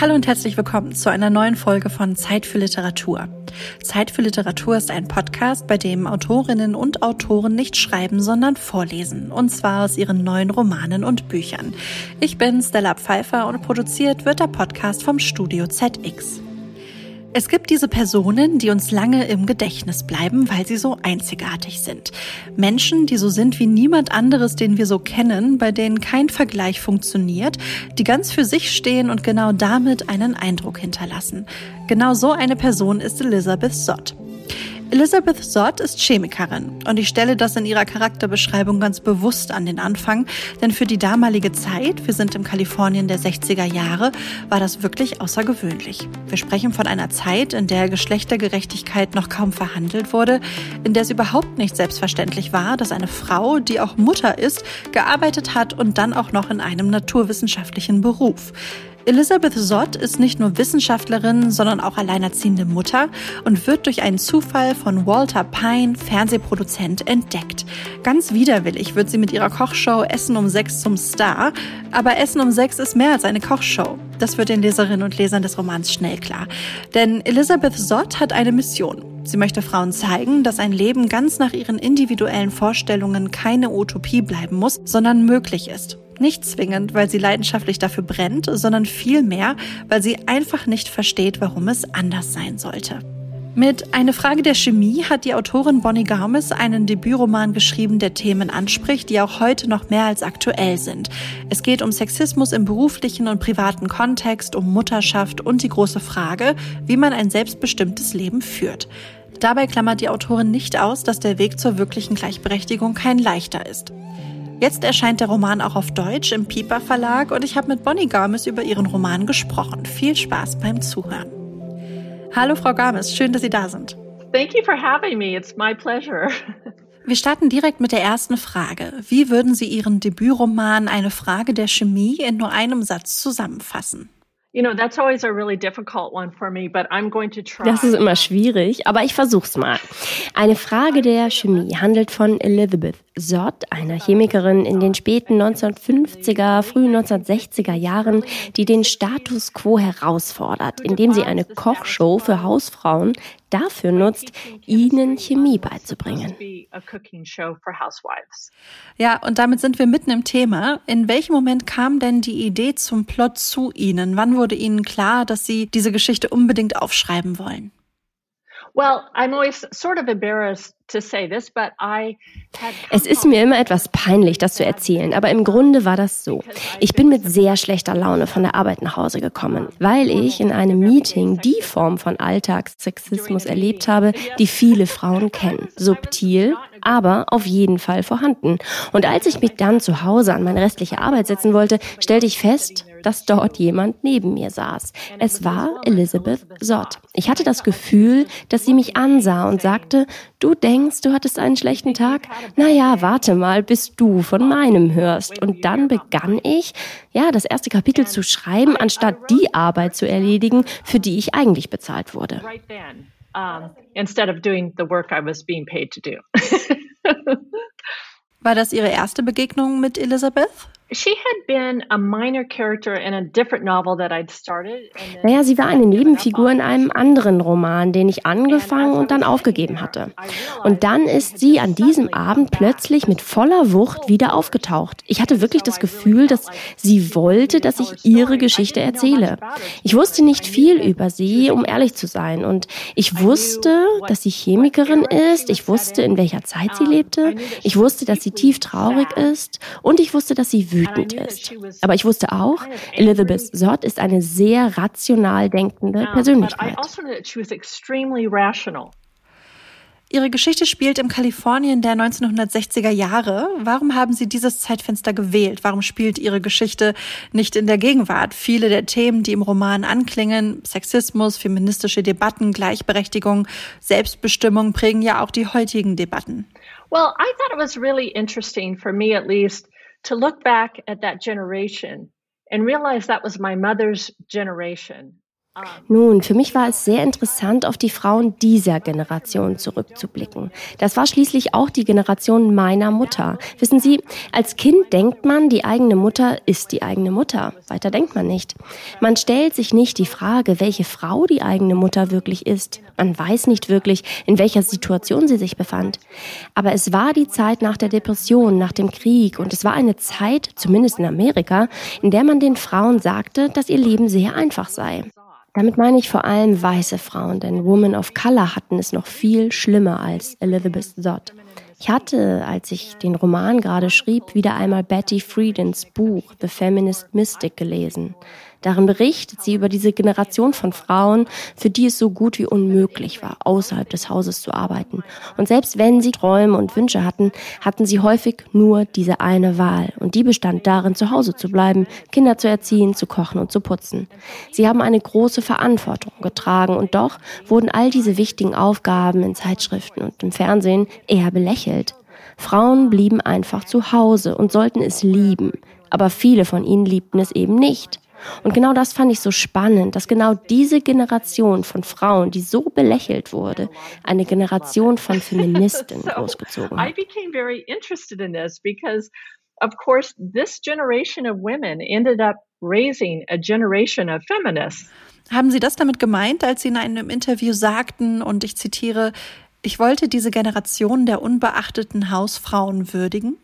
Hallo und herzlich willkommen zu einer neuen Folge von Zeit für Literatur. Zeit für Literatur ist ein Podcast, bei dem Autorinnen und Autoren nicht schreiben, sondern vorlesen. Und zwar aus ihren neuen Romanen und Büchern. Ich bin Stella Pfeiffer und produziert wird der Podcast vom Studio ZX. Es gibt diese Personen, die uns lange im Gedächtnis bleiben, weil sie so einzigartig sind. Menschen, die so sind wie niemand anderes, den wir so kennen, bei denen kein Vergleich funktioniert, die ganz für sich stehen und genau damit einen Eindruck hinterlassen. Genau so eine Person ist Elizabeth Sott. Elizabeth Sott ist Chemikerin und ich stelle das in ihrer Charakterbeschreibung ganz bewusst an den Anfang, denn für die damalige Zeit, wir sind im Kalifornien der 60er Jahre, war das wirklich außergewöhnlich. Wir sprechen von einer Zeit, in der Geschlechtergerechtigkeit noch kaum verhandelt wurde, in der es überhaupt nicht selbstverständlich war, dass eine Frau, die auch Mutter ist, gearbeitet hat und dann auch noch in einem naturwissenschaftlichen Beruf. Elizabeth Sott ist nicht nur Wissenschaftlerin, sondern auch alleinerziehende Mutter und wird durch einen Zufall von Walter Pine, Fernsehproduzent, entdeckt. Ganz widerwillig wird sie mit ihrer Kochshow Essen um sechs zum Star, aber Essen um sechs ist mehr als eine Kochshow. Das wird den Leserinnen und Lesern des Romans schnell klar. Denn Elizabeth Sott hat eine Mission. Sie möchte Frauen zeigen, dass ein Leben ganz nach ihren individuellen Vorstellungen keine Utopie bleiben muss, sondern möglich ist. Nicht zwingend, weil sie leidenschaftlich dafür brennt, sondern vielmehr, weil sie einfach nicht versteht, warum es anders sein sollte. Mit Eine Frage der Chemie hat die Autorin Bonnie Garmis einen Debütroman geschrieben, der Themen anspricht, die auch heute noch mehr als aktuell sind. Es geht um Sexismus im beruflichen und privaten Kontext, um Mutterschaft und die große Frage, wie man ein selbstbestimmtes Leben führt. Dabei klammert die Autorin nicht aus, dass der Weg zur wirklichen Gleichberechtigung kein leichter ist. Jetzt erscheint der Roman auch auf Deutsch im Piper Verlag und ich habe mit Bonnie Garmis über ihren Roman gesprochen. Viel Spaß beim Zuhören. Hallo Frau Garmis, schön, dass Sie da sind. Thank you for having me. It's my pleasure. Wir starten direkt mit der ersten Frage. Wie würden Sie Ihren Debütroman Eine Frage der Chemie in nur einem Satz zusammenfassen? Das ist immer schwierig, aber ich versuch's mal. Eine Frage der Chemie handelt von Elizabeth Sott, einer Chemikerin in den späten 1950er, frühen 1960er Jahren, die den Status quo herausfordert, indem sie eine Kochshow für Hausfrauen dafür nutzt, ihnen Chemie beizubringen. Ja, und damit sind wir mitten im Thema. In welchem Moment kam denn die Idee zum Plot zu Ihnen? Wann wurde Ihnen klar, dass Sie diese Geschichte unbedingt aufschreiben wollen? Well, I'm always sort of embarrassed es ist mir immer etwas peinlich, das zu erzählen, aber im Grunde war das so. Ich bin mit sehr schlechter Laune von der Arbeit nach Hause gekommen, weil ich in einem Meeting die Form von Alltagssexismus erlebt habe, die viele Frauen kennen. Subtil, aber auf jeden Fall vorhanden. Und als ich mich dann zu Hause an meine restliche Arbeit setzen wollte, stellte ich fest, dass dort jemand neben mir saß. Es war Elizabeth Sott. Ich hatte das Gefühl, dass sie mich ansah und sagte, du denkst, du hattest einen schlechten Tag? Naja, warte mal, bis du von meinem hörst. Und dann begann ich, ja, das erste Kapitel zu schreiben, anstatt die Arbeit zu erledigen, für die ich eigentlich bezahlt wurde. instead of doing the work I was being paid to do. War das Ihre erste Begegnung mit Elizabeth? Naja, sie war eine Nebenfigur in einem anderen Roman, den ich angefangen und dann aufgegeben hatte. Und dann ist sie an diesem Abend plötzlich mit voller Wucht wieder aufgetaucht. Ich hatte wirklich das Gefühl, dass sie wollte, dass ich ihre Geschichte erzähle. Ich wusste nicht viel über sie, um ehrlich zu sein. Und ich wusste, dass sie Chemikerin ist. Ich wusste, in welcher Zeit sie lebte. Ich wusste, dass sie tief traurig ist. Und ich wusste, dass sie wütend ist. Aber ich wusste auch, Elizabeth Sott ist eine sehr rational denkende Persönlichkeit. Also Ihre Geschichte spielt im Kalifornien der 1960er Jahre. Warum haben Sie dieses Zeitfenster gewählt? Warum spielt Ihre Geschichte nicht in der Gegenwart? Viele der Themen, die im Roman anklingen, Sexismus, feministische Debatten, Gleichberechtigung, Selbstbestimmung, prägen ja auch die heutigen Debatten. Well, I thought it was really interesting for me at least to look back at that generation and realize that was my mother's generation. Nun, für mich war es sehr interessant, auf die Frauen dieser Generation zurückzublicken. Das war schließlich auch die Generation meiner Mutter. Wissen Sie, als Kind denkt man, die eigene Mutter ist die eigene Mutter. Weiter denkt man nicht. Man stellt sich nicht die Frage, welche Frau die eigene Mutter wirklich ist. Man weiß nicht wirklich, in welcher Situation sie sich befand. Aber es war die Zeit nach der Depression, nach dem Krieg und es war eine Zeit, zumindest in Amerika, in der man den Frauen sagte, dass ihr Leben sehr einfach sei. Damit meine ich vor allem weiße Frauen, denn Women of Color hatten es noch viel schlimmer als Elizabeth Dodd. Ich hatte, als ich den Roman gerade schrieb, wieder einmal Betty Friedens Buch The Feminist Mystic gelesen. Darin berichtet sie über diese Generation von Frauen, für die es so gut wie unmöglich war, außerhalb des Hauses zu arbeiten. Und selbst wenn sie Träume und Wünsche hatten, hatten sie häufig nur diese eine Wahl. Und die bestand darin, zu Hause zu bleiben, Kinder zu erziehen, zu kochen und zu putzen. Sie haben eine große Verantwortung getragen und doch wurden all diese wichtigen Aufgaben in Zeitschriften und im Fernsehen eher belächelt. Frauen blieben einfach zu Hause und sollten es lieben, aber viele von ihnen liebten es eben nicht. Und genau das fand ich so spannend, dass genau diese Generation von Frauen, die so belächelt wurde, eine Generation von Feministen großgezogen hat. Of course, this generation of women ended up raising a generation of feminists. Haben Sie das damit gemeint, als Sie in einem Interview sagten, und ich zitiere, ich wollte diese Generation der unbeachteten Hausfrauen würdigen?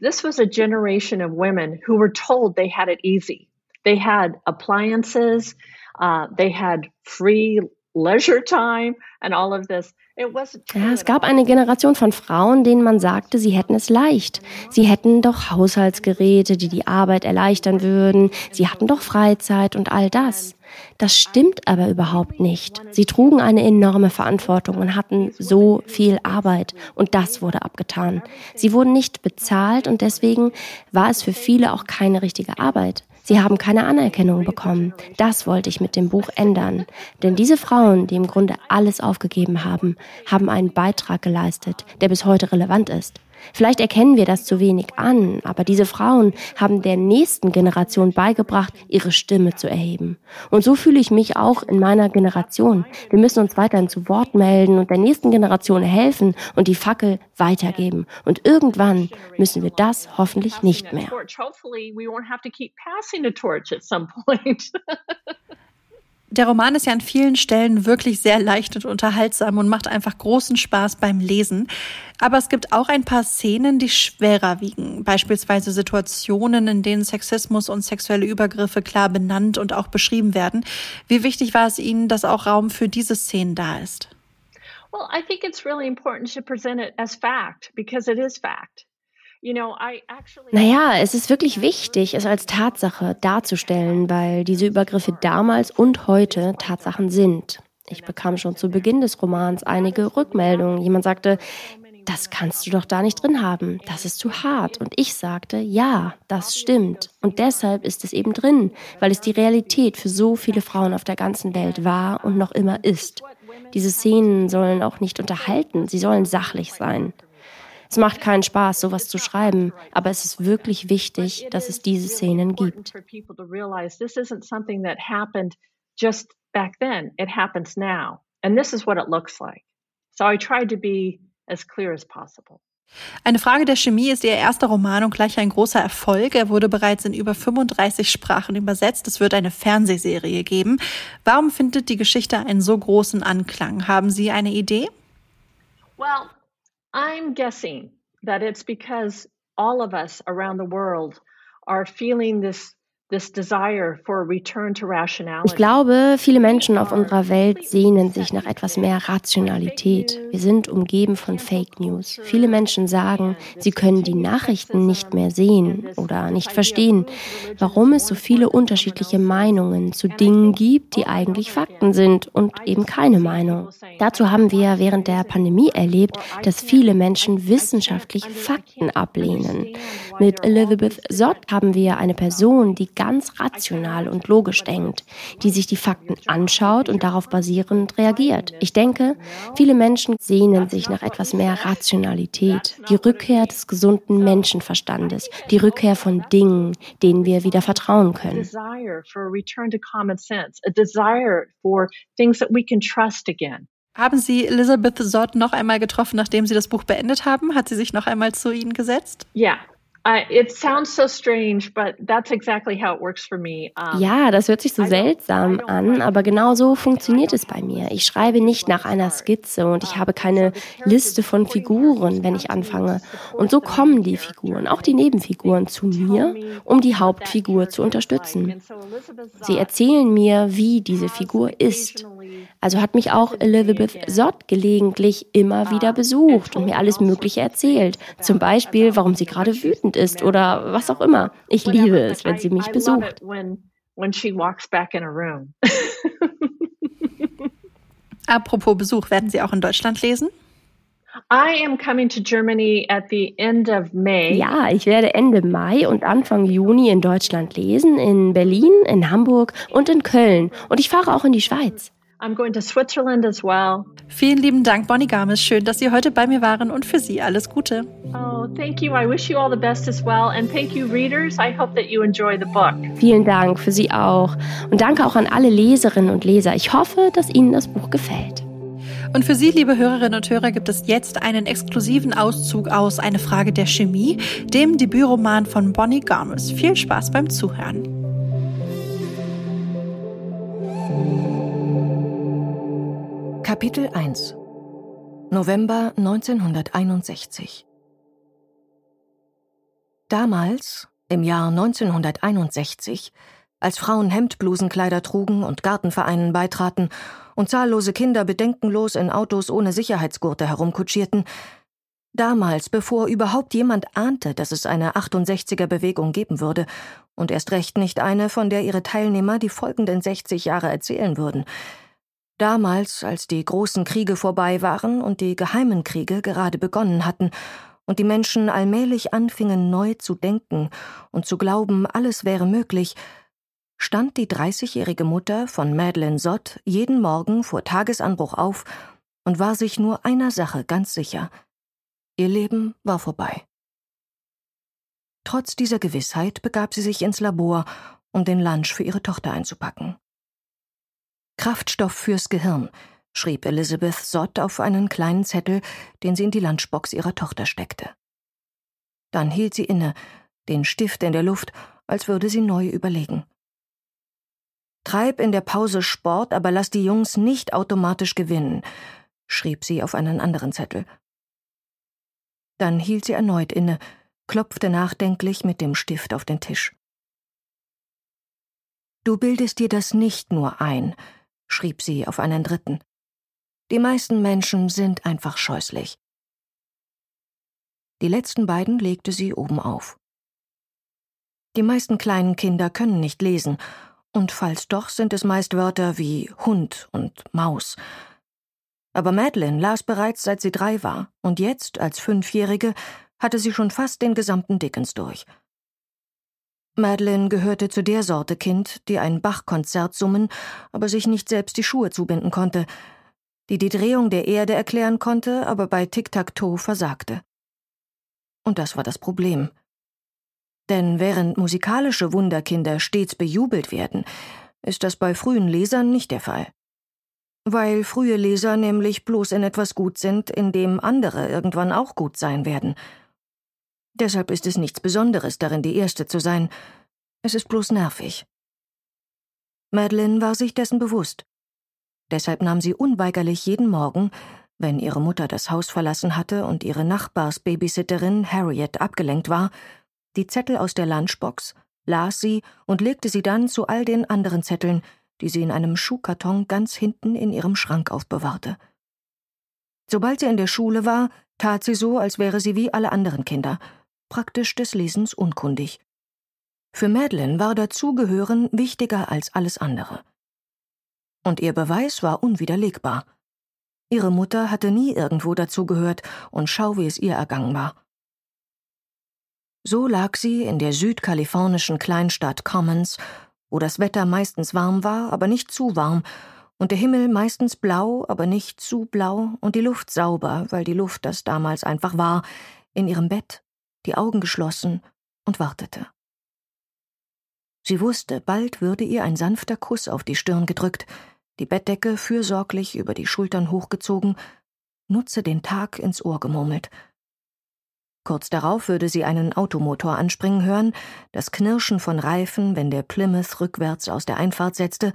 This was a generation of women who were told they had it easy. They had appliances, uh, they had free leisure time and all of this. Ja, es gab eine Generation von Frauen, denen man sagte, sie hätten es leicht. Sie hätten doch Haushaltsgeräte, die die Arbeit erleichtern würden. Sie hatten doch Freizeit und all das. Das stimmt aber überhaupt nicht. Sie trugen eine enorme Verantwortung und hatten so viel Arbeit und das wurde abgetan. Sie wurden nicht bezahlt und deswegen war es für viele auch keine richtige Arbeit. Sie haben keine Anerkennung bekommen. Das wollte ich mit dem Buch ändern. Denn diese Frauen, die im Grunde alles aufgegeben haben, haben einen Beitrag geleistet, der bis heute relevant ist. Vielleicht erkennen wir das zu wenig an, aber diese Frauen haben der nächsten Generation beigebracht, ihre Stimme zu erheben. Und so fühle ich mich auch in meiner Generation. Wir müssen uns weiterhin zu Wort melden und der nächsten Generation helfen und die Fackel weitergeben. Und irgendwann müssen wir das hoffentlich nicht mehr. Der Roman ist ja an vielen Stellen wirklich sehr leicht und unterhaltsam und macht einfach großen Spaß beim Lesen. Aber es gibt auch ein paar Szenen, die schwerer wiegen. Beispielsweise Situationen, in denen Sexismus und sexuelle Übergriffe klar benannt und auch beschrieben werden. Wie wichtig war es Ihnen, dass auch Raum für diese Szenen da ist? Well, I think it's really important to present it as fact because it is fact. Naja, es ist wirklich wichtig, es als Tatsache darzustellen, weil diese Übergriffe damals und heute Tatsachen sind. Ich bekam schon zu Beginn des Romans einige Rückmeldungen. Jemand sagte, das kannst du doch da nicht drin haben, das ist zu hart. Und ich sagte, ja, das stimmt. Und deshalb ist es eben drin, weil es die Realität für so viele Frauen auf der ganzen Welt war und noch immer ist. Diese Szenen sollen auch nicht unterhalten, sie sollen sachlich sein. Es macht keinen Spaß, sowas zu schreiben, aber es ist wirklich wichtig, dass es diese Szenen gibt. Just back then, it happens now. And this is what it looks like. So I tried to be as clear as possible. Eine Frage der Chemie ist Ihr erster Roman und gleich ein großer Erfolg. Er wurde bereits in über 35 Sprachen übersetzt. Es wird eine Fernsehserie geben. Warum findet die Geschichte einen so großen Anklang? Haben Sie eine Idee? Well, I'm guessing that it's because all of us around the world are feeling this Ich glaube, viele Menschen auf unserer Welt sehnen sich nach etwas mehr Rationalität. Wir sind umgeben von Fake News. Viele Menschen sagen, sie können die Nachrichten nicht mehr sehen oder nicht verstehen, warum es so viele unterschiedliche Meinungen zu Dingen gibt, die eigentlich Fakten sind und eben keine Meinung. Dazu haben wir während der Pandemie erlebt, dass viele Menschen wissenschaftliche Fakten ablehnen. Mit Elizabeth Zott haben wir eine Person, die ganz rational und logisch denkt, die sich die Fakten anschaut und darauf basierend reagiert. Ich denke, viele Menschen sehnen sich nach etwas mehr Rationalität, die Rückkehr des gesunden Menschenverstandes, die Rückkehr von Dingen, denen wir wieder vertrauen können. Haben Sie Elizabeth Sott noch einmal getroffen, nachdem Sie das Buch beendet haben? Hat sie sich noch einmal zu Ihnen gesetzt? Ja, ja, das hört sich so seltsam an, aber genau so funktioniert es bei mir. Ich schreibe nicht nach einer Skizze und ich habe keine Liste von Figuren, wenn ich anfange. Und so kommen die Figuren, auch die Nebenfiguren, zu mir, um die Hauptfigur zu unterstützen. Sie erzählen mir, wie diese Figur ist. Also hat mich auch Elizabeth Sott gelegentlich immer wieder besucht und mir alles Mögliche erzählt. Zum Beispiel, warum sie gerade wütend ist oder was auch immer. Ich liebe es, wenn sie mich besucht. Apropos Besuch, werden Sie auch in Deutschland lesen? Ja, ich werde Ende Mai und Anfang Juni in Deutschland lesen, in Berlin, in Hamburg und in Köln. Und ich fahre auch in die Schweiz. I'm going to Switzerland as well. Vielen lieben Dank, Bonnie Gamis. Schön, dass Sie heute bei mir waren und für Sie alles Gute. Oh, thank you. I wish you all the best as well. And thank you, readers. I hope that you enjoy the book. Vielen Dank für Sie auch. Und danke auch an alle Leserinnen und Leser. Ich hoffe, dass Ihnen das Buch gefällt. Und für Sie, liebe Hörerinnen und Hörer, gibt es jetzt einen exklusiven Auszug aus Eine Frage der Chemie, dem Debütroman von Bonnie Garmes. Viel Spaß beim Zuhören. Kapitel 1 November 1961 Damals, im Jahr 1961, als Frauen Hemdblusenkleider trugen und Gartenvereinen beitraten und zahllose Kinder bedenkenlos in Autos ohne Sicherheitsgurte herumkutschierten, damals, bevor überhaupt jemand ahnte, dass es eine 68er Bewegung geben würde, und erst recht nicht eine, von der ihre Teilnehmer die folgenden 60 Jahre erzählen würden, Damals, als die großen Kriege vorbei waren und die geheimen Kriege gerade begonnen hatten und die Menschen allmählich anfingen neu zu denken und zu glauben, alles wäre möglich, stand die dreißigjährige Mutter von Madeleine Sott jeden Morgen vor Tagesanbruch auf und war sich nur einer Sache ganz sicher. Ihr Leben war vorbei. Trotz dieser Gewissheit begab sie sich ins Labor, um den Lunch für ihre Tochter einzupacken. Kraftstoff fürs Gehirn, schrieb Elizabeth Sott auf einen kleinen Zettel, den sie in die Lunchbox ihrer Tochter steckte. Dann hielt sie inne, den Stift in der Luft, als würde sie neu überlegen. Treib in der Pause Sport, aber lass die Jungs nicht automatisch gewinnen, schrieb sie auf einen anderen Zettel. Dann hielt sie erneut inne, klopfte nachdenklich mit dem Stift auf den Tisch. Du bildest dir das nicht nur ein, schrieb sie auf einen dritten. Die meisten Menschen sind einfach scheußlich. Die letzten beiden legte sie oben auf. Die meisten kleinen Kinder können nicht lesen, und falls doch, sind es meist Wörter wie Hund und Maus. Aber Madeline las bereits seit sie drei war, und jetzt, als Fünfjährige, hatte sie schon fast den gesamten Dickens durch. Madeline gehörte zu der Sorte Kind, die ein Bach-Konzert summen, aber sich nicht selbst die Schuhe zubinden konnte, die die Drehung der Erde erklären konnte, aber bei Tic-Tac-Toe versagte. Und das war das Problem. Denn während musikalische Wunderkinder stets bejubelt werden, ist das bei frühen Lesern nicht der Fall. Weil frühe Leser nämlich bloß in etwas gut sind, in dem andere irgendwann auch gut sein werden – Deshalb ist es nichts Besonderes darin, die Erste zu sein. Es ist bloß nervig. Madeline war sich dessen bewusst. Deshalb nahm sie unweigerlich jeden Morgen, wenn ihre Mutter das Haus verlassen hatte und ihre Nachbarsbabysitterin Harriet abgelenkt war, die Zettel aus der Lunchbox, las sie und legte sie dann zu all den anderen Zetteln, die sie in einem Schuhkarton ganz hinten in ihrem Schrank aufbewahrte. Sobald sie in der Schule war, tat sie so, als wäre sie wie alle anderen Kinder praktisch des Lesens unkundig. Für Madeline war Dazugehören wichtiger als alles andere. Und ihr Beweis war unwiderlegbar. Ihre Mutter hatte nie irgendwo dazugehört und schau, wie es ihr ergangen war. So lag sie in der südkalifornischen Kleinstadt Commons, wo das Wetter meistens warm war, aber nicht zu warm, und der Himmel meistens blau, aber nicht zu blau, und die Luft sauber, weil die Luft das damals einfach war, in ihrem Bett, die Augen geschlossen und wartete. Sie wusste, bald würde ihr ein sanfter Kuss auf die Stirn gedrückt, die Bettdecke fürsorglich über die Schultern hochgezogen, nutze den Tag ins Ohr gemurmelt. Kurz darauf würde sie einen Automotor anspringen hören, das Knirschen von Reifen, wenn der Plymouth rückwärts aus der Einfahrt setzte,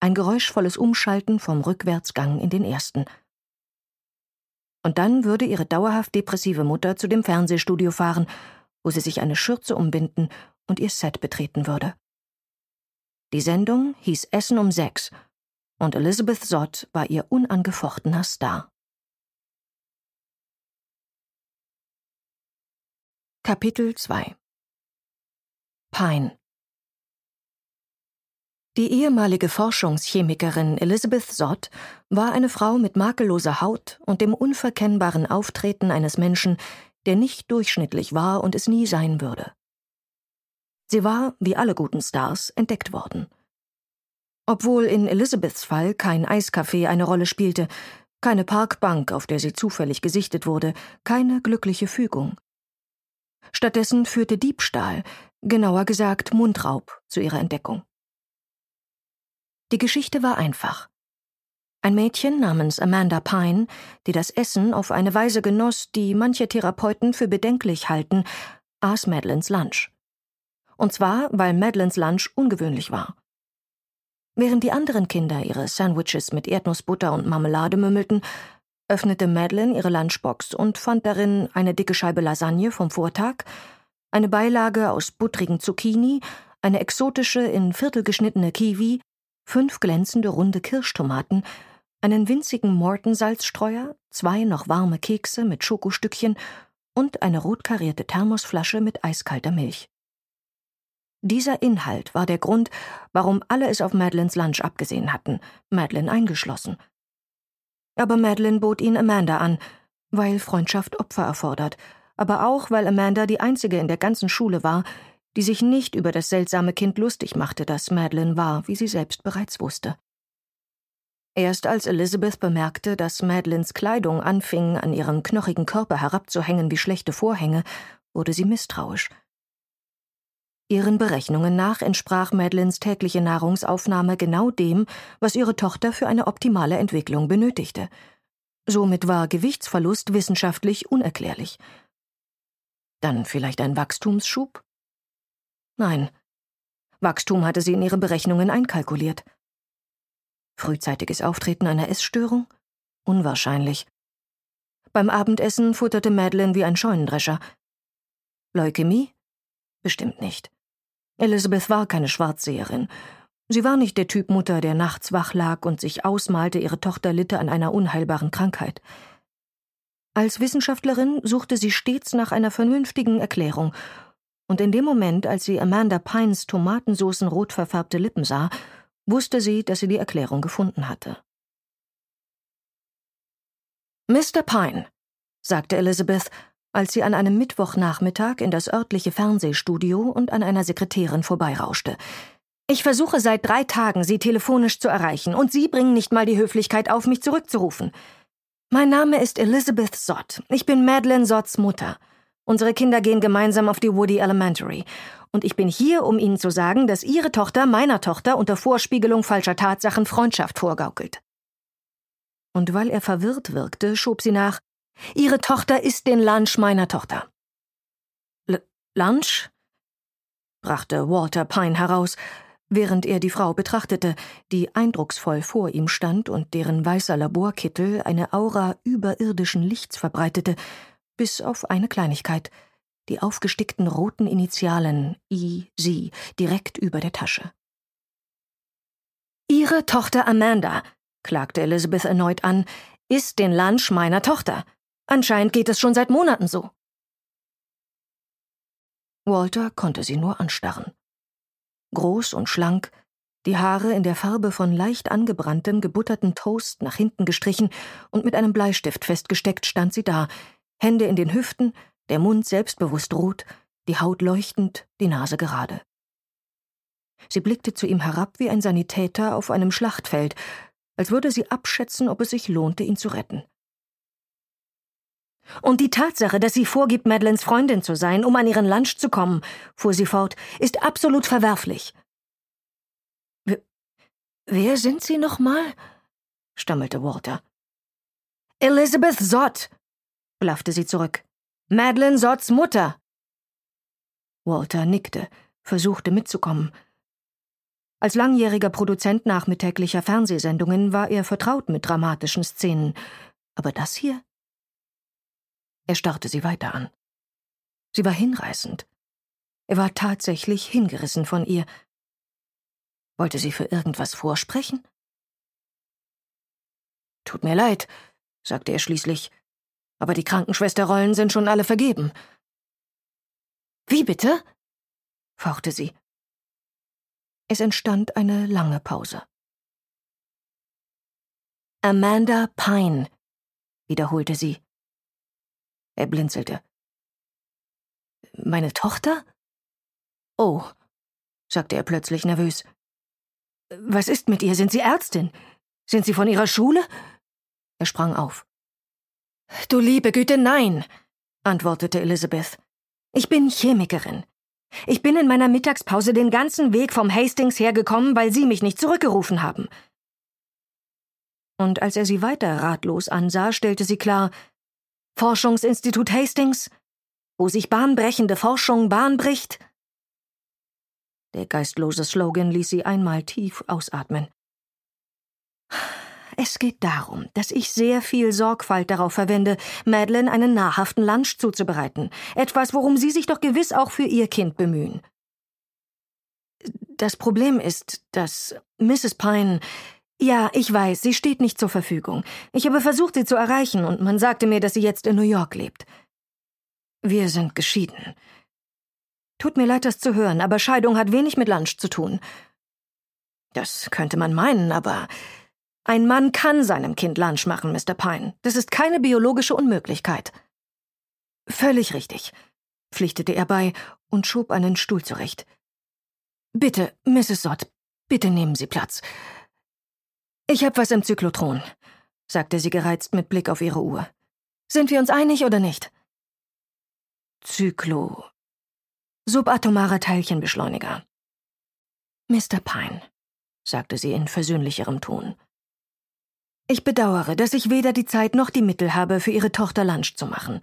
ein geräuschvolles Umschalten vom Rückwärtsgang in den ersten. Und dann würde ihre dauerhaft depressive Mutter zu dem Fernsehstudio fahren, wo sie sich eine Schürze umbinden und ihr Set betreten würde. Die Sendung hieß Essen um sechs, und Elizabeth Sott war ihr unangefochtener Star. Kapitel 2 Pine Die ehemalige Forschungschemikerin Elizabeth Sott war eine Frau mit makelloser Haut und dem unverkennbaren Auftreten eines Menschen, der nicht durchschnittlich war und es nie sein würde. Sie war, wie alle guten Stars, entdeckt worden. Obwohl in Elizabeths Fall kein Eiscafé eine Rolle spielte, keine Parkbank, auf der sie zufällig gesichtet wurde, keine glückliche Fügung. Stattdessen führte Diebstahl, genauer gesagt Mundraub, zu ihrer Entdeckung. Die Geschichte war einfach. Ein Mädchen namens Amanda Pine, die das Essen auf eine Weise genoss, die manche Therapeuten für bedenklich halten, aß Madeleines Lunch. Und zwar, weil Madeleines Lunch ungewöhnlich war. Während die anderen Kinder ihre Sandwiches mit Erdnussbutter und Marmelade mümmelten, öffnete Madeleine ihre Lunchbox und fand darin eine dicke Scheibe Lasagne vom Vortag, eine Beilage aus buttrigen Zucchini, eine exotische in Viertel geschnittene Kiwi, fünf glänzende runde Kirschtomaten, einen winzigen Morton-Salzstreuer, zwei noch warme Kekse mit Schokostückchen und eine rotkarierte Thermosflasche mit eiskalter Milch. Dieser Inhalt war der Grund, warum alle es auf Madeleines Lunch abgesehen hatten, Madeleine eingeschlossen. Aber Madeleine bot ihn Amanda an, weil Freundschaft Opfer erfordert, aber auch, weil Amanda die einzige in der ganzen Schule war, die sich nicht über das seltsame Kind lustig machte, das Madeleine war, wie sie selbst bereits wusste. Erst als Elizabeth bemerkte, dass Madeleines Kleidung anfing, an ihrem knochigen Körper herabzuhängen wie schlechte Vorhänge, wurde sie misstrauisch. Ihren Berechnungen nach entsprach Madeleines tägliche Nahrungsaufnahme genau dem, was ihre Tochter für eine optimale Entwicklung benötigte. Somit war Gewichtsverlust wissenschaftlich unerklärlich. Dann vielleicht ein Wachstumsschub? Nein. Wachstum hatte sie in ihre Berechnungen einkalkuliert. Frühzeitiges Auftreten einer Essstörung? Unwahrscheinlich. Beim Abendessen futterte Madeleine wie ein Scheunendrescher. Leukämie? Bestimmt nicht. Elizabeth war keine Schwarzseherin. Sie war nicht der Typ Mutter, der nachts wach lag und sich ausmalte, ihre Tochter litte an einer unheilbaren Krankheit. Als Wissenschaftlerin suchte sie stets nach einer vernünftigen Erklärung, und in dem Moment, als sie Amanda Pines Tomatensoßen rot verfärbte Lippen sah, wusste sie, dass sie die Erklärung gefunden hatte. Mr. Pine, sagte Elizabeth, als sie an einem Mittwochnachmittag in das örtliche Fernsehstudio und an einer Sekretärin vorbeirauschte. Ich versuche seit drei Tagen, Sie telefonisch zu erreichen, und Sie bringen nicht mal die Höflichkeit auf, mich zurückzurufen. Mein Name ist Elizabeth Sott. Ich bin Madeleine Sotts Mutter. Unsere Kinder gehen gemeinsam auf die Woody Elementary. Und ich bin hier, um Ihnen zu sagen, dass Ihre Tochter meiner Tochter unter Vorspiegelung falscher Tatsachen Freundschaft vorgaukelt. Und weil er verwirrt wirkte, schob sie nach Ihre Tochter isst den Lunch meiner Tochter. L Lunch? brachte Walter Pine heraus, während er die Frau betrachtete, die eindrucksvoll vor ihm stand und deren weißer Laborkittel eine Aura überirdischen Lichts verbreitete, bis auf eine Kleinigkeit, die aufgestickten roten Initialen I, sie, direkt über der Tasche. Ihre Tochter Amanda, klagte Elizabeth erneut an, isst den Lunch meiner Tochter. Anscheinend geht es schon seit Monaten so. Walter konnte sie nur anstarren. Groß und schlank, die Haare in der Farbe von leicht angebranntem, gebutterten Toast nach hinten gestrichen und mit einem Bleistift festgesteckt stand sie da, Hände in den Hüften, der Mund selbstbewusst rot, die Haut leuchtend, die Nase gerade. Sie blickte zu ihm herab wie ein Sanitäter auf einem Schlachtfeld, als würde sie abschätzen, ob es sich lohnte, ihn zu retten. Und die Tatsache, dass sie vorgibt, Madeleines Freundin zu sein, um an ihren Lunch zu kommen, fuhr sie fort, ist absolut verwerflich. Wer sind Sie nochmal? stammelte Walter. Elizabeth Sott, blaffte sie zurück. Madeleine Sotts Mutter. Walter nickte, versuchte mitzukommen. Als langjähriger Produzent nachmittäglicher Fernsehsendungen war er vertraut mit dramatischen Szenen. Aber das hier? Er starrte sie weiter an. Sie war hinreißend. Er war tatsächlich hingerissen von ihr. Wollte sie für irgendwas vorsprechen? Tut mir leid, sagte er schließlich, aber die Krankenschwesterrollen sind schon alle vergeben. Wie bitte? fauchte sie. Es entstand eine lange Pause. Amanda Pine, wiederholte sie. Er blinzelte. Meine Tochter? Oh, sagte er plötzlich nervös. Was ist mit ihr? Sind Sie Ärztin? Sind Sie von Ihrer Schule? Er sprang auf. Du liebe Güte, nein, antwortete Elizabeth. Ich bin Chemikerin. Ich bin in meiner Mittagspause den ganzen Weg vom Hastings hergekommen, weil Sie mich nicht zurückgerufen haben. Und als er sie weiter ratlos ansah, stellte sie klar Forschungsinstitut Hastings, wo sich bahnbrechende Forschung Bahn bricht, der geistlose Slogan ließ sie einmal tief ausatmen. Es geht darum, dass ich sehr viel Sorgfalt darauf verwende, Madeleine einen nahrhaften Lunch zuzubereiten. Etwas, worum Sie sich doch gewiss auch für Ihr Kind bemühen. Das Problem ist, dass Mrs. Pine. Ja, ich weiß, sie steht nicht zur Verfügung. Ich habe versucht, sie zu erreichen, und man sagte mir, dass sie jetzt in New York lebt. Wir sind geschieden. Tut mir leid, das zu hören, aber Scheidung hat wenig mit Lunch zu tun. Das könnte man meinen, aber ein Mann kann seinem Kind Lunch machen, Mr. Pine. Das ist keine biologische Unmöglichkeit. Völlig richtig, pflichtete er bei und schob einen Stuhl zurecht. Bitte, Mrs. Sott, bitte nehmen Sie Platz. Ich hab was im Zyklotron, sagte sie gereizt mit Blick auf ihre Uhr. Sind wir uns einig oder nicht? Zyklo. Subatomarer Teilchenbeschleuniger. Mr. Pine, sagte sie in versöhnlicherem Ton. Ich bedauere, dass ich weder die Zeit noch die Mittel habe, für Ihre Tochter Lunch zu machen.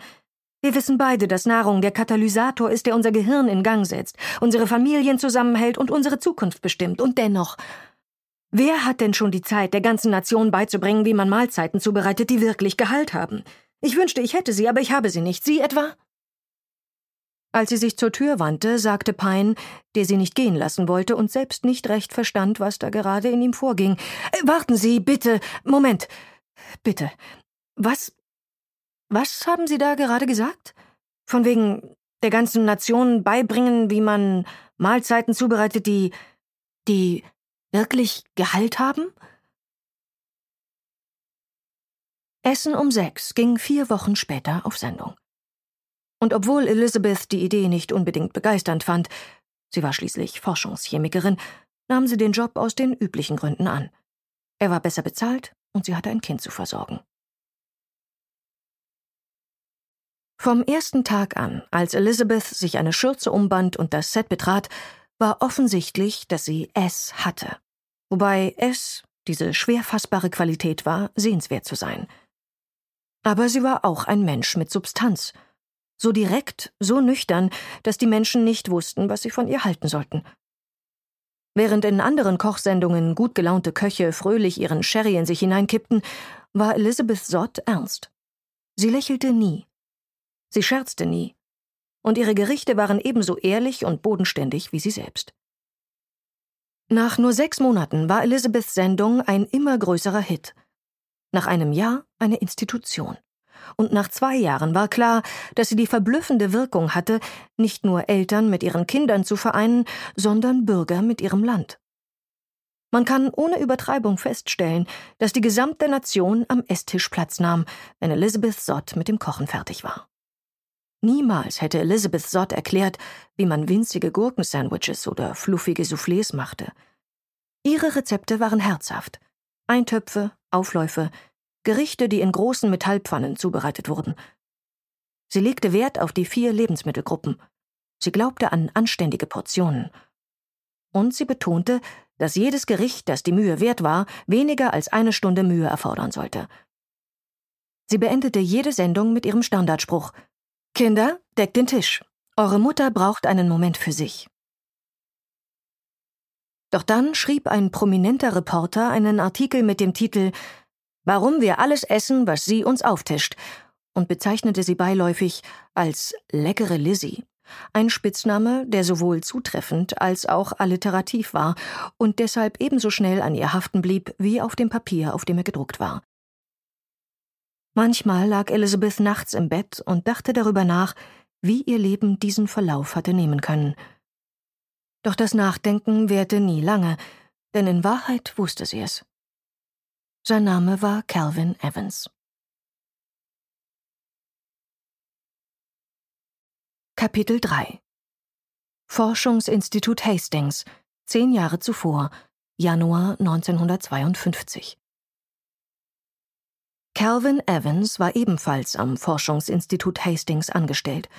Wir wissen beide, dass Nahrung der Katalysator ist, der unser Gehirn in Gang setzt, unsere Familien zusammenhält und unsere Zukunft bestimmt. Und dennoch, wer hat denn schon die Zeit, der ganzen Nation beizubringen, wie man Mahlzeiten zubereitet, die wirklich Gehalt haben? Ich wünschte, ich hätte sie, aber ich habe sie nicht. Sie etwa? Als sie sich zur Tür wandte, sagte Pine, der sie nicht gehen lassen wollte und selbst nicht recht verstand, was da gerade in ihm vorging. Äh, warten Sie, bitte. Moment. Bitte. Was. Was haben Sie da gerade gesagt? Von wegen der ganzen Nation beibringen, wie man Mahlzeiten zubereitet, die. die wirklich Gehalt haben? Essen um sechs ging vier Wochen später auf Sendung. Und obwohl Elizabeth die Idee nicht unbedingt begeisternd fand, sie war schließlich Forschungschemikerin, nahm sie den Job aus den üblichen Gründen an. Er war besser bezahlt und sie hatte ein Kind zu versorgen. Vom ersten Tag an, als Elizabeth sich eine Schürze umband und das Set betrat, war offensichtlich, dass sie S hatte. Wobei S diese schwer fassbare Qualität war, sehenswert zu sein. Aber sie war auch ein Mensch mit Substanz – so direkt, so nüchtern, dass die Menschen nicht wussten, was sie von ihr halten sollten. Während in anderen Kochsendungen gut gelaunte Köche fröhlich ihren Sherry in sich hineinkippten, war Elizabeth Sott ernst. Sie lächelte nie. Sie scherzte nie. Und ihre Gerichte waren ebenso ehrlich und bodenständig wie sie selbst. Nach nur sechs Monaten war Elizabeths Sendung ein immer größerer Hit. Nach einem Jahr eine Institution und nach zwei Jahren war klar, dass sie die verblüffende Wirkung hatte, nicht nur Eltern mit ihren Kindern zu vereinen, sondern Bürger mit ihrem Land. Man kann ohne Übertreibung feststellen, dass die gesamte Nation am Esstisch Platz nahm, wenn Elizabeth Sott mit dem Kochen fertig war. Niemals hätte Elizabeth Sott erklärt, wie man winzige Gurkensandwiches oder fluffige Soufflés machte. Ihre Rezepte waren herzhaft. Eintöpfe, Aufläufe, Gerichte, die in großen Metallpfannen zubereitet wurden. Sie legte Wert auf die vier Lebensmittelgruppen. Sie glaubte an anständige Portionen. Und sie betonte, dass jedes Gericht, das die Mühe wert war, weniger als eine Stunde Mühe erfordern sollte. Sie beendete jede Sendung mit ihrem Standardspruch Kinder, deckt den Tisch. Eure Mutter braucht einen Moment für sich. Doch dann schrieb ein prominenter Reporter einen Artikel mit dem Titel Warum wir alles essen, was sie uns auftischt und bezeichnete sie beiläufig als leckere Lizzie, ein Spitzname, der sowohl zutreffend als auch alliterativ war und deshalb ebenso schnell an ihr haften blieb wie auf dem Papier, auf dem er gedruckt war. Manchmal lag Elizabeth nachts im Bett und dachte darüber nach, wie ihr Leben diesen Verlauf hatte nehmen können. Doch das Nachdenken währte nie lange, denn in Wahrheit wusste sie es. Sein Name war Calvin Evans. Kapitel 3 Forschungsinstitut Hastings, zehn Jahre zuvor, Januar 1952. Calvin Evans war ebenfalls am Forschungsinstitut Hastings angestellt.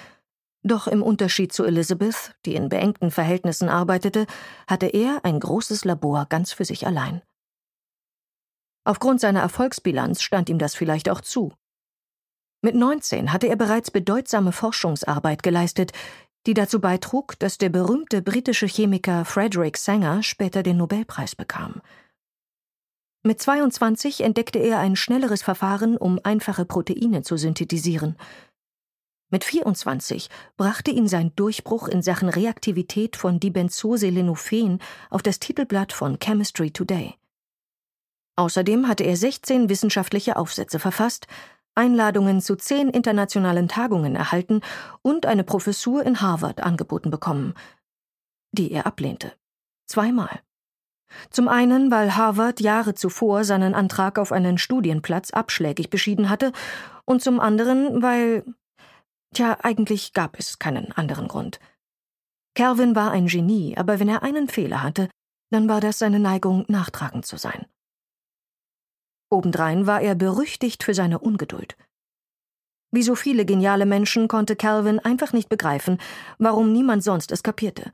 Doch im Unterschied zu Elizabeth, die in beengten Verhältnissen arbeitete, hatte er ein großes Labor ganz für sich allein. Aufgrund seiner Erfolgsbilanz stand ihm das vielleicht auch zu. Mit 19 hatte er bereits bedeutsame Forschungsarbeit geleistet, die dazu beitrug, dass der berühmte britische Chemiker Frederick Sanger später den Nobelpreis bekam. Mit 22 entdeckte er ein schnelleres Verfahren, um einfache Proteine zu synthetisieren. Mit 24 brachte ihn sein Durchbruch in Sachen Reaktivität von Dibenzoselenofen auf das Titelblatt von Chemistry Today. Außerdem hatte er 16 wissenschaftliche Aufsätze verfasst, Einladungen zu zehn internationalen Tagungen erhalten und eine Professur in Harvard angeboten bekommen, die er ablehnte. Zweimal. Zum einen, weil Harvard Jahre zuvor seinen Antrag auf einen Studienplatz abschlägig beschieden hatte, und zum anderen, weil. Tja, eigentlich gab es keinen anderen Grund. Calvin war ein Genie, aber wenn er einen Fehler hatte, dann war das seine Neigung, nachtragend zu sein. Obendrein war er berüchtigt für seine Ungeduld. Wie so viele geniale Menschen konnte Calvin einfach nicht begreifen, warum niemand sonst es kapierte.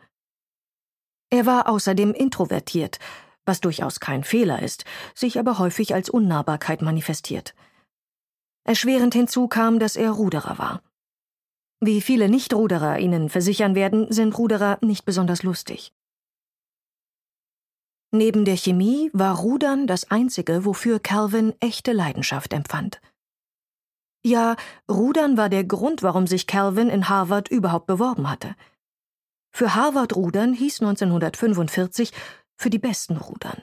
Er war außerdem introvertiert, was durchaus kein Fehler ist, sich aber häufig als Unnahbarkeit manifestiert. Erschwerend hinzu kam, dass er Ruderer war. Wie viele Nichtruderer Ihnen versichern werden, sind Ruderer nicht besonders lustig. Neben der Chemie war Rudern das Einzige, wofür Calvin echte Leidenschaft empfand. Ja, Rudern war der Grund, warum sich Calvin in Harvard überhaupt beworben hatte. Für Harvard Rudern hieß 1945 für die Besten rudern.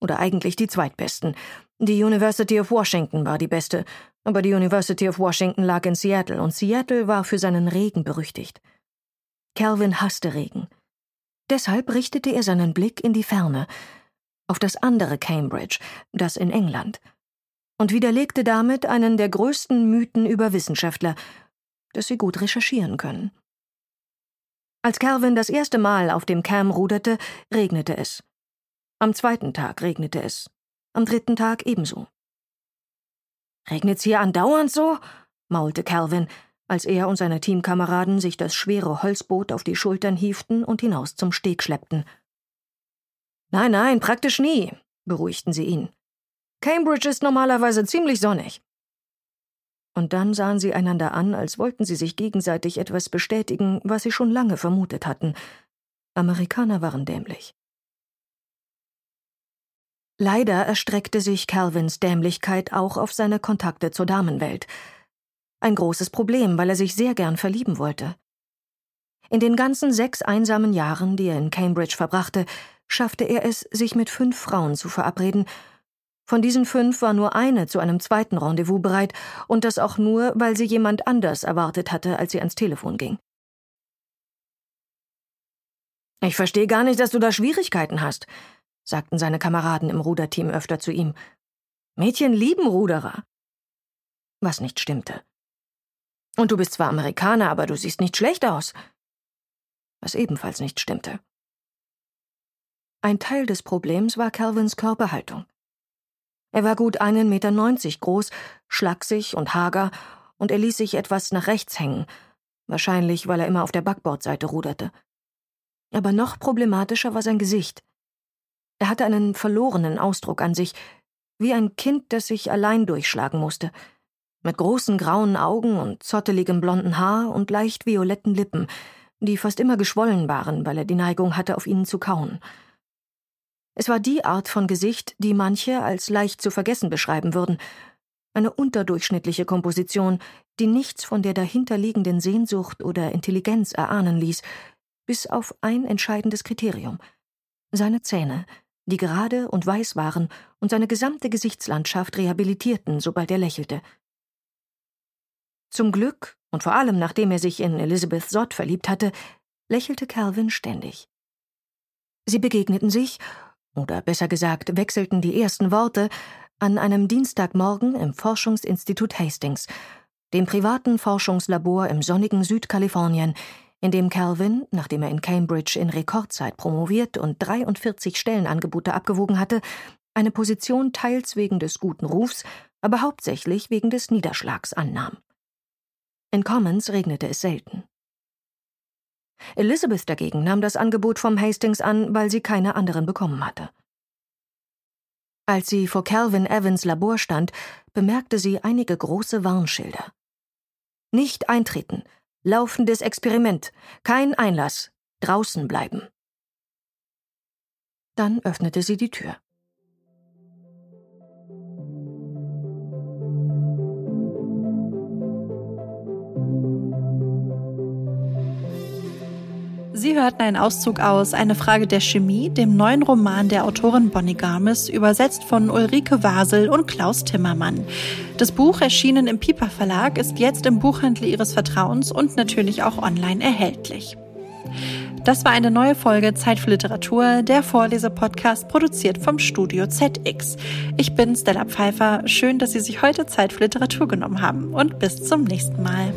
Oder eigentlich die Zweitbesten. Die University of Washington war die beste, aber die University of Washington lag in Seattle und Seattle war für seinen Regen berüchtigt. Calvin hasste Regen. Deshalb richtete er seinen Blick in die Ferne, auf das andere Cambridge, das in England, und widerlegte damit einen der größten Mythen über Wissenschaftler, dass sie gut recherchieren können. Als Calvin das erste Mal auf dem Cam ruderte, regnete es. Am zweiten Tag regnete es. Am dritten Tag ebenso. Regnet's hier andauernd so? maulte Calvin, als er und seine Teamkameraden sich das schwere Holzboot auf die Schultern hieften und hinaus zum Steg schleppten. Nein, nein, praktisch nie, beruhigten sie ihn. Cambridge ist normalerweise ziemlich sonnig. Und dann sahen sie einander an, als wollten sie sich gegenseitig etwas bestätigen, was sie schon lange vermutet hatten. Amerikaner waren dämlich. Leider erstreckte sich Calvins Dämlichkeit auch auf seine Kontakte zur Damenwelt – ein großes Problem, weil er sich sehr gern verlieben wollte. In den ganzen sechs einsamen Jahren, die er in Cambridge verbrachte, schaffte er es, sich mit fünf Frauen zu verabreden. Von diesen fünf war nur eine zu einem zweiten Rendezvous bereit, und das auch nur, weil sie jemand anders erwartet hatte, als sie ans Telefon ging. Ich verstehe gar nicht, dass du da Schwierigkeiten hast, sagten seine Kameraden im Ruderteam öfter zu ihm. Mädchen lieben Ruderer. Was nicht stimmte. Und du bist zwar Amerikaner, aber du siehst nicht schlecht aus. Was ebenfalls nicht stimmte. Ein Teil des Problems war Calvins Körperhaltung. Er war gut einen Meter neunzig groß, schlaksig und hager, und er ließ sich etwas nach rechts hängen, wahrscheinlich weil er immer auf der Backbordseite ruderte. Aber noch problematischer war sein Gesicht. Er hatte einen verlorenen Ausdruck an sich, wie ein Kind, das sich allein durchschlagen musste, mit großen grauen Augen und zotteligem blonden Haar und leicht violetten Lippen, die fast immer geschwollen waren, weil er die Neigung hatte, auf ihnen zu kauen. Es war die Art von Gesicht, die manche als leicht zu vergessen beschreiben würden, eine unterdurchschnittliche Komposition, die nichts von der dahinterliegenden Sehnsucht oder Intelligenz erahnen ließ, bis auf ein entscheidendes Kriterium seine Zähne, die gerade und weiß waren und seine gesamte Gesichtslandschaft rehabilitierten, sobald er lächelte. Zum Glück, und vor allem nachdem er sich in Elizabeth Sott verliebt hatte, lächelte Calvin ständig. Sie begegneten sich, oder besser gesagt, wechselten die ersten Worte, an einem Dienstagmorgen im Forschungsinstitut Hastings, dem privaten Forschungslabor im sonnigen Südkalifornien, in dem Calvin, nachdem er in Cambridge in Rekordzeit promoviert und 43 Stellenangebote abgewogen hatte, eine Position teils wegen des guten Rufs, aber hauptsächlich wegen des Niederschlags annahm. In Commons regnete es selten. Elizabeth dagegen nahm das Angebot vom Hastings an, weil sie keine anderen bekommen hatte. Als sie vor Calvin Evans Labor stand, bemerkte sie einige große Warnschilder. Nicht eintreten, laufendes Experiment, kein Einlass, draußen bleiben. Dann öffnete sie die Tür. Sie hörten einen Auszug aus Eine Frage der Chemie, dem neuen Roman der Autorin Bonnie Garmis, übersetzt von Ulrike Wasel und Klaus Timmermann. Das Buch, erschienen im Piper Verlag, ist jetzt im Buchhandel Ihres Vertrauens und natürlich auch online erhältlich. Das war eine neue Folge Zeit für Literatur, der Vorlesepodcast produziert vom Studio ZX. Ich bin Stella Pfeiffer. Schön, dass Sie sich heute Zeit für Literatur genommen haben und bis zum nächsten Mal.